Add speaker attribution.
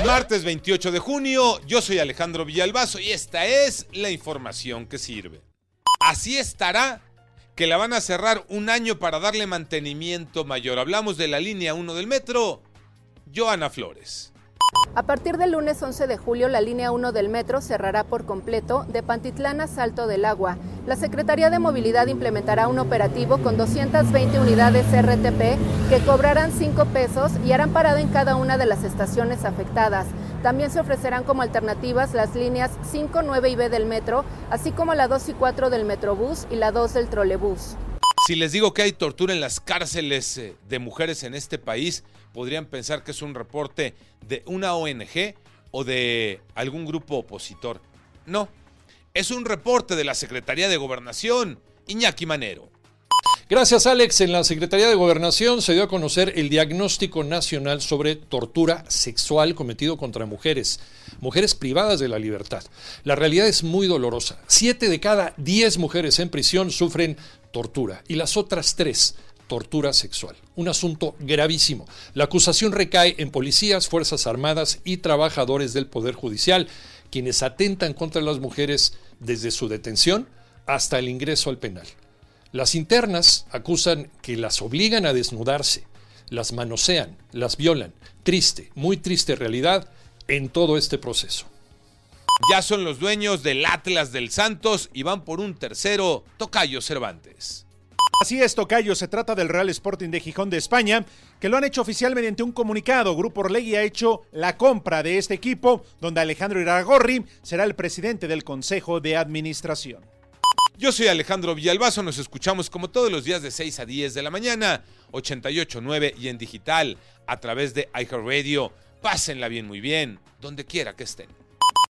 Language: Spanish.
Speaker 1: Martes 28 de junio, yo soy Alejandro Villalbazo y esta es la información que sirve. Así estará que la van a cerrar un año para darle mantenimiento mayor. Hablamos de la línea 1 del metro. Joana Flores.
Speaker 2: A partir del lunes 11 de julio, la línea 1 del metro cerrará por completo de Pantitlán a Salto del Agua. La Secretaría de Movilidad implementará un operativo con 220 unidades RTP que cobrarán 5 pesos y harán parada en cada una de las estaciones afectadas. También se ofrecerán como alternativas las líneas 5, 9 y B del metro, así como la 2 y 4 del Metrobús y la 2 del trolebús.
Speaker 1: Si les digo que hay tortura en las cárceles eh, de mujeres en este país, podrían pensar que es un reporte de una ONG o de algún grupo opositor. No, es un reporte de la Secretaría de Gobernación, Iñaki Manero.
Speaker 3: Gracias, Alex. En la Secretaría de Gobernación se dio a conocer el diagnóstico nacional sobre tortura sexual cometido contra mujeres, mujeres privadas de la libertad. La realidad es muy dolorosa. Siete de cada diez mujeres en prisión sufren tortura y las otras tres tortura sexual. Un asunto gravísimo. La acusación recae en policías, Fuerzas Armadas y trabajadores del Poder Judicial, quienes atentan contra las mujeres desde su detención hasta el ingreso al penal. Las internas acusan que las obligan a desnudarse, las manosean, las violan. Triste, muy triste realidad en todo este proceso.
Speaker 1: Ya son los dueños del Atlas del Santos y van por un tercero, Tocayo Cervantes.
Speaker 4: Así es, Tocayo, se trata del Real Sporting de Gijón de España, que lo han hecho oficial mediante un comunicado. Grupo Orlegui ha hecho la compra de este equipo, donde Alejandro Iragorri será el presidente del Consejo de Administración.
Speaker 1: Yo soy Alejandro Villalbazo, nos escuchamos como todos los días de 6 a 10 de la mañana, 88.9 y en digital, a través de iHeartRadio. Pásenla bien, muy bien, donde quiera que estén.